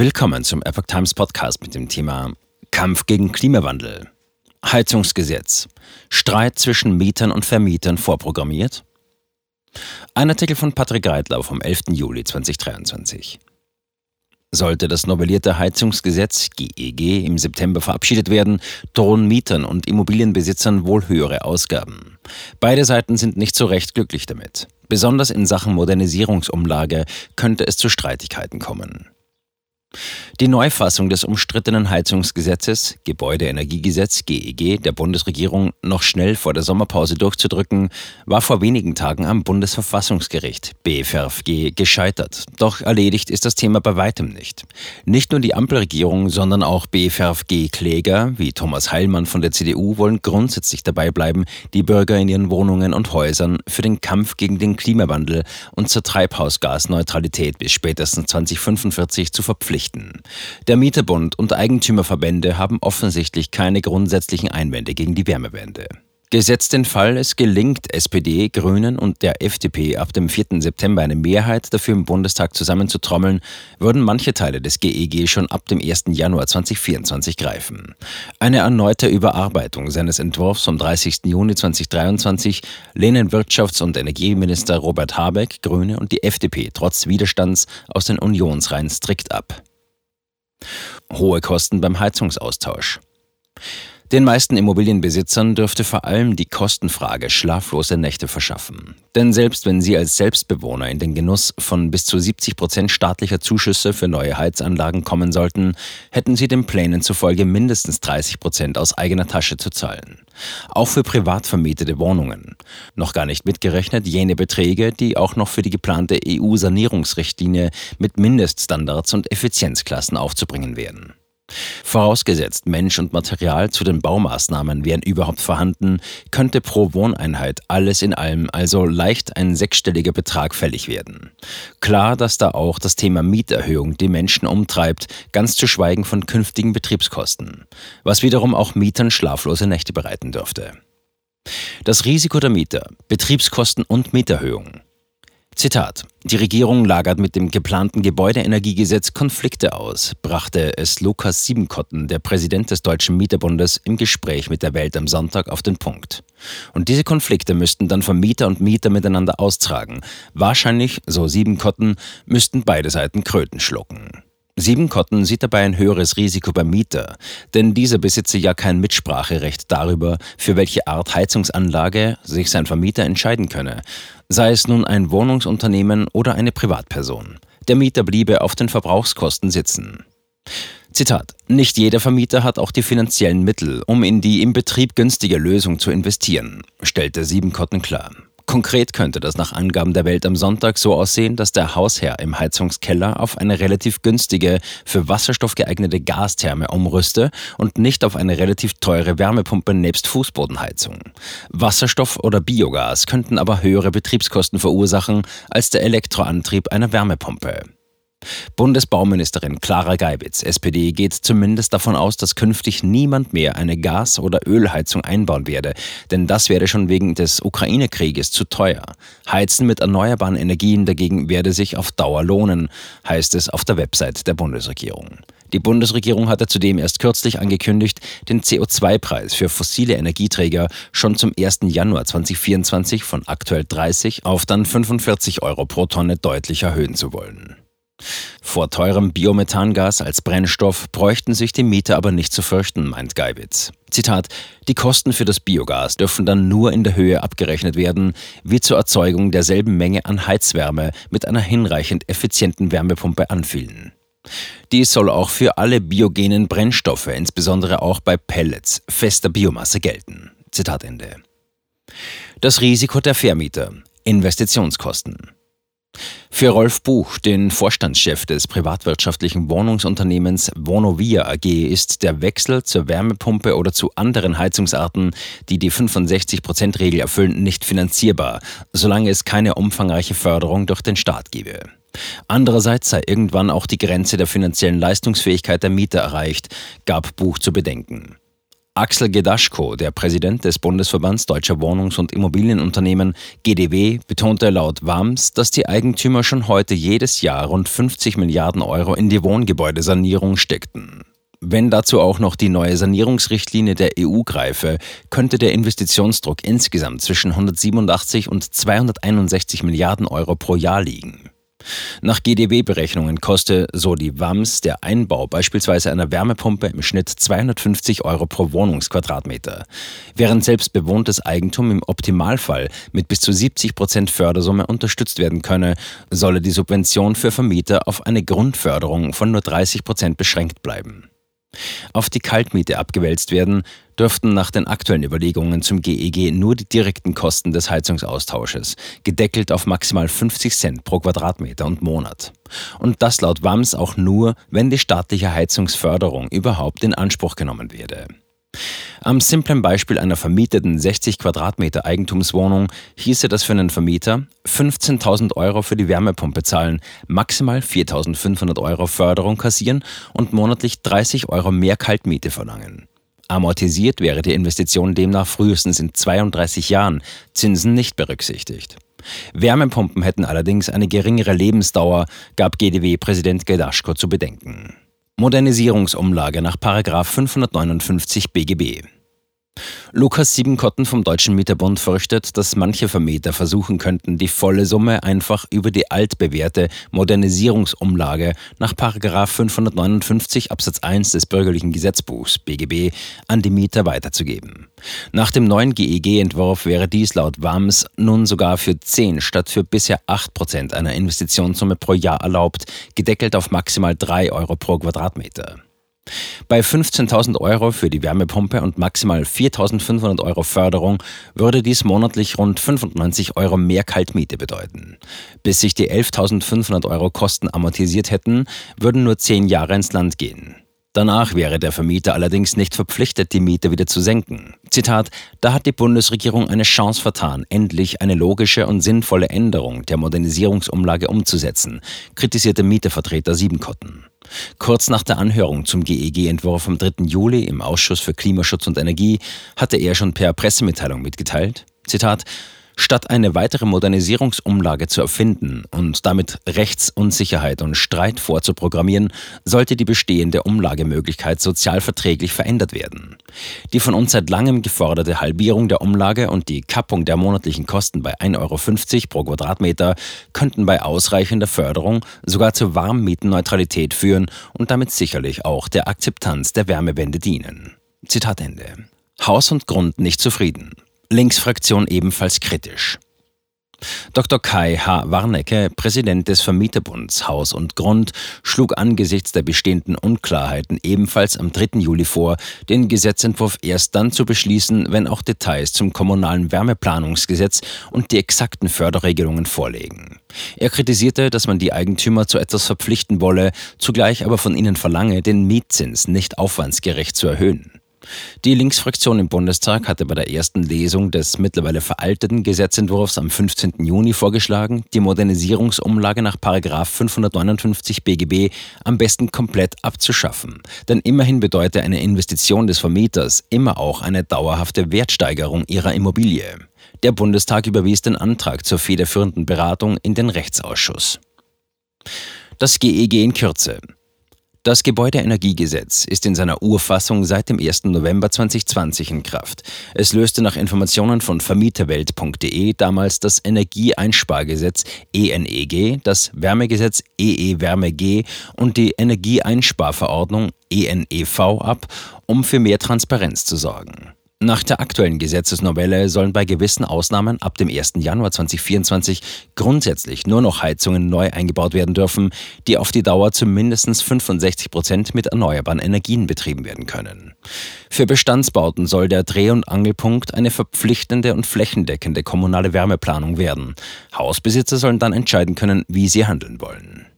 Willkommen zum Epoch Times Podcast mit dem Thema Kampf gegen Klimawandel. Heizungsgesetz. Streit zwischen Mietern und Vermietern vorprogrammiert? Ein Artikel von Patrick Reitlau vom 11. Juli 2023. Sollte das novellierte Heizungsgesetz GEG e im September verabschiedet werden, drohen Mietern und Immobilienbesitzern wohl höhere Ausgaben. Beide Seiten sind nicht so recht glücklich damit. Besonders in Sachen Modernisierungsumlage könnte es zu Streitigkeiten kommen. Die Neufassung des umstrittenen Heizungsgesetzes, Gebäudeenergiegesetz GEG e der Bundesregierung noch schnell vor der Sommerpause durchzudrücken, war vor wenigen Tagen am Bundesverfassungsgericht BFRFG gescheitert. Doch erledigt ist das Thema bei weitem nicht. Nicht nur die Ampelregierung, sondern auch BFRFG-Kläger wie Thomas Heilmann von der CDU wollen grundsätzlich dabei bleiben, die Bürger in ihren Wohnungen und Häusern für den Kampf gegen den Klimawandel und zur Treibhausgasneutralität bis spätestens 2045 zu verpflichten verpflichten. Der Mieterbund und Eigentümerverbände haben offensichtlich keine grundsätzlichen Einwände gegen die Wärmewende. Gesetzt den Fall, es gelingt SPD, Grünen und der FDP ab dem 4. September eine Mehrheit dafür im Bundestag zusammenzutrommeln, würden manche Teile des GEG e schon ab dem 1. Januar 2024 greifen. Eine erneute Überarbeitung seines Entwurfs vom 30. Juni 2023 lehnen Wirtschafts- und Energieminister Robert Habeck, Grüne und die FDP trotz Widerstands aus den Unionsreihen strikt ab. Hohe Kosten beim Heizungsaustausch. Den meisten Immobilienbesitzern dürfte vor allem die Kostenfrage schlaflose Nächte verschaffen. Denn selbst wenn sie als Selbstbewohner in den Genuss von bis zu 70 Prozent staatlicher Zuschüsse für neue Heizanlagen kommen sollten, hätten sie den Plänen zufolge mindestens 30 Prozent aus eigener Tasche zu zahlen. Auch für privat vermietete Wohnungen. Noch gar nicht mitgerechnet jene Beträge, die auch noch für die geplante EU-Sanierungsrichtlinie mit Mindeststandards und Effizienzklassen aufzubringen wären. Vorausgesetzt, Mensch und Material zu den Baumaßnahmen wären überhaupt vorhanden, könnte pro Wohneinheit alles in allem also leicht ein sechsstelliger Betrag fällig werden. Klar, dass da auch das Thema Mieterhöhung die Menschen umtreibt, ganz zu schweigen von künftigen Betriebskosten, was wiederum auch Mietern schlaflose Nächte bereiten dürfte. Das Risiko der Mieter, Betriebskosten und Mieterhöhung. Zitat. Die Regierung lagert mit dem geplanten Gebäudeenergiegesetz Konflikte aus, brachte es Lukas Siebenkotten, der Präsident des Deutschen Mieterbundes, im Gespräch mit der Welt am Sonntag auf den Punkt. Und diese Konflikte müssten dann Vermieter und Mieter miteinander austragen. Wahrscheinlich, so Siebenkotten, müssten beide Seiten Kröten schlucken. Siebenkotten sieht dabei ein höheres Risiko beim Mieter, denn dieser besitze ja kein Mitspracherecht darüber, für welche Art Heizungsanlage sich sein Vermieter entscheiden könne, sei es nun ein Wohnungsunternehmen oder eine Privatperson. Der Mieter bliebe auf den Verbrauchskosten sitzen. Zitat. Nicht jeder Vermieter hat auch die finanziellen Mittel, um in die im Betrieb günstige Lösung zu investieren, stellte Siebenkotten klar. Konkret könnte das nach Angaben der Welt am Sonntag so aussehen, dass der Hausherr im Heizungskeller auf eine relativ günstige, für Wasserstoff geeignete Gastherme umrüste und nicht auf eine relativ teure Wärmepumpe nebst Fußbodenheizung. Wasserstoff oder Biogas könnten aber höhere Betriebskosten verursachen als der Elektroantrieb einer Wärmepumpe. Bundesbauministerin Clara Geibitz, SPD, geht zumindest davon aus, dass künftig niemand mehr eine Gas- oder Ölheizung einbauen werde, denn das wäre schon wegen des Ukraine-Krieges zu teuer. Heizen mit erneuerbaren Energien dagegen werde sich auf Dauer lohnen, heißt es auf der Website der Bundesregierung. Die Bundesregierung hatte zudem erst kürzlich angekündigt, den CO2-Preis für fossile Energieträger schon zum 1. Januar 2024 von aktuell 30 auf dann 45 Euro pro Tonne deutlich erhöhen zu wollen. Vor teurem Biomethangas als Brennstoff bräuchten sich die Mieter aber nicht zu fürchten, meint Geibitz. Zitat: Die Kosten für das Biogas dürfen dann nur in der Höhe abgerechnet werden, wie zur Erzeugung derselben Menge an Heizwärme mit einer hinreichend effizienten Wärmepumpe anfielen. Dies soll auch für alle biogenen Brennstoffe, insbesondere auch bei Pellets, fester Biomasse gelten. Zitat Ende. Das Risiko der Vermieter. Investitionskosten. Für Rolf Buch, den Vorstandschef des privatwirtschaftlichen Wohnungsunternehmens Vonovia AG, ist der Wechsel zur Wärmepumpe oder zu anderen Heizungsarten, die die 65%-Regel erfüllen, nicht finanzierbar, solange es keine umfangreiche Förderung durch den Staat gebe. Andererseits sei irgendwann auch die Grenze der finanziellen Leistungsfähigkeit der Mieter erreicht, gab Buch zu bedenken. Axel Gedaschko, der Präsident des Bundesverbands Deutscher Wohnungs- und Immobilienunternehmen GDW, betonte laut WAMS, dass die Eigentümer schon heute jedes Jahr rund 50 Milliarden Euro in die Wohngebäudesanierung steckten. Wenn dazu auch noch die neue Sanierungsrichtlinie der EU greife, könnte der Investitionsdruck insgesamt zwischen 187 und 261 Milliarden Euro pro Jahr liegen. Nach GDW-Berechnungen koste, so die WAMS, der Einbau beispielsweise einer Wärmepumpe im Schnitt 250 Euro pro Wohnungsquadratmeter, während selbst bewohntes Eigentum im Optimalfall mit bis zu 70 Prozent Fördersumme unterstützt werden könne, solle die Subvention für Vermieter auf eine Grundförderung von nur 30 Prozent beschränkt bleiben auf die Kaltmiete abgewälzt werden, dürften nach den aktuellen Überlegungen zum GEG e nur die direkten Kosten des Heizungsaustausches, gedeckelt auf maximal 50 Cent pro Quadratmeter und Monat. Und das laut WAMS auch nur, wenn die staatliche Heizungsförderung überhaupt in Anspruch genommen werde. Am simplen Beispiel einer vermieteten 60 Quadratmeter Eigentumswohnung hieße das für einen Vermieter 15.000 Euro für die Wärmepumpe zahlen, maximal 4.500 Euro Förderung kassieren und monatlich 30 Euro mehr Kaltmiete verlangen. Amortisiert wäre die Investition demnach frühestens in 32 Jahren, Zinsen nicht berücksichtigt. Wärmepumpen hätten allerdings eine geringere Lebensdauer, gab GDW-Präsident Gedaschko zu bedenken. Modernisierungsumlage nach 559 BGB. Lukas Siebenkotten vom Deutschen Mieterbund fürchtet, dass manche Vermieter versuchen könnten, die volle Summe einfach über die altbewährte Modernisierungsumlage nach 559 Absatz 1 des Bürgerlichen Gesetzbuchs BGB an die Mieter weiterzugeben. Nach dem neuen GEG-Entwurf wäre dies laut WAMS nun sogar für 10 statt für bisher 8 Prozent einer Investitionssumme pro Jahr erlaubt, gedeckelt auf maximal 3 Euro pro Quadratmeter. Bei 15.000 Euro für die Wärmepumpe und maximal 4.500 Euro Förderung würde dies monatlich rund 95 Euro mehr Kaltmiete bedeuten. Bis sich die 11.500 Euro Kosten amortisiert hätten, würden nur 10 Jahre ins Land gehen. Danach wäre der Vermieter allerdings nicht verpflichtet, die Miete wieder zu senken. Zitat, da hat die Bundesregierung eine Chance vertan, endlich eine logische und sinnvolle Änderung der Modernisierungsumlage umzusetzen, kritisierte Mietervertreter Siebenkotten. Kurz nach der Anhörung zum GEG-Entwurf am 3. Juli im Ausschuss für Klimaschutz und Energie hatte er schon per Pressemitteilung mitgeteilt, Zitat, Statt eine weitere Modernisierungsumlage zu erfinden und damit Rechtsunsicherheit und Streit vorzuprogrammieren, sollte die bestehende Umlagemöglichkeit sozialverträglich verändert werden. Die von uns seit langem geforderte Halbierung der Umlage und die Kappung der monatlichen Kosten bei 1,50 Euro pro Quadratmeter könnten bei ausreichender Förderung sogar zur Warmmietenneutralität führen und damit sicherlich auch der Akzeptanz der Wärmewende dienen. Zitat Ende. Haus und Grund nicht zufrieden. Linksfraktion ebenfalls kritisch. Dr. Kai H. Warnecke, Präsident des Vermieterbunds Haus und Grund, schlug angesichts der bestehenden Unklarheiten ebenfalls am 3. Juli vor, den Gesetzentwurf erst dann zu beschließen, wenn auch Details zum kommunalen Wärmeplanungsgesetz und die exakten Förderregelungen vorlegen. Er kritisierte, dass man die Eigentümer zu etwas verpflichten wolle, zugleich aber von ihnen verlange, den Mietzins nicht aufwandsgerecht zu erhöhen. Die Linksfraktion im Bundestag hatte bei der ersten Lesung des mittlerweile veralteten Gesetzentwurfs am 15. Juni vorgeschlagen, die Modernisierungsumlage nach 559 BGB am besten komplett abzuschaffen. Denn immerhin bedeutet eine Investition des Vermieters immer auch eine dauerhafte Wertsteigerung ihrer Immobilie. Der Bundestag überwies den Antrag zur federführenden Beratung in den Rechtsausschuss. Das GEG e in Kürze. Das Gebäudeenergiegesetz ist in seiner Urfassung seit dem 1. November 2020 in Kraft. Es löste nach Informationen von vermieterwelt.de damals das Energieeinspargesetz ENEG, das Wärmegesetz EE-Wärme-G und die Energieeinsparverordnung ENEV ab, um für mehr Transparenz zu sorgen. Nach der aktuellen Gesetzesnovelle sollen bei gewissen Ausnahmen ab dem 1. Januar 2024 grundsätzlich nur noch Heizungen neu eingebaut werden dürfen, die auf die Dauer zu mindestens 65 Prozent mit erneuerbaren Energien betrieben werden können. Für Bestandsbauten soll der Dreh- und Angelpunkt eine verpflichtende und flächendeckende kommunale Wärmeplanung werden. Hausbesitzer sollen dann entscheiden können, wie sie handeln wollen.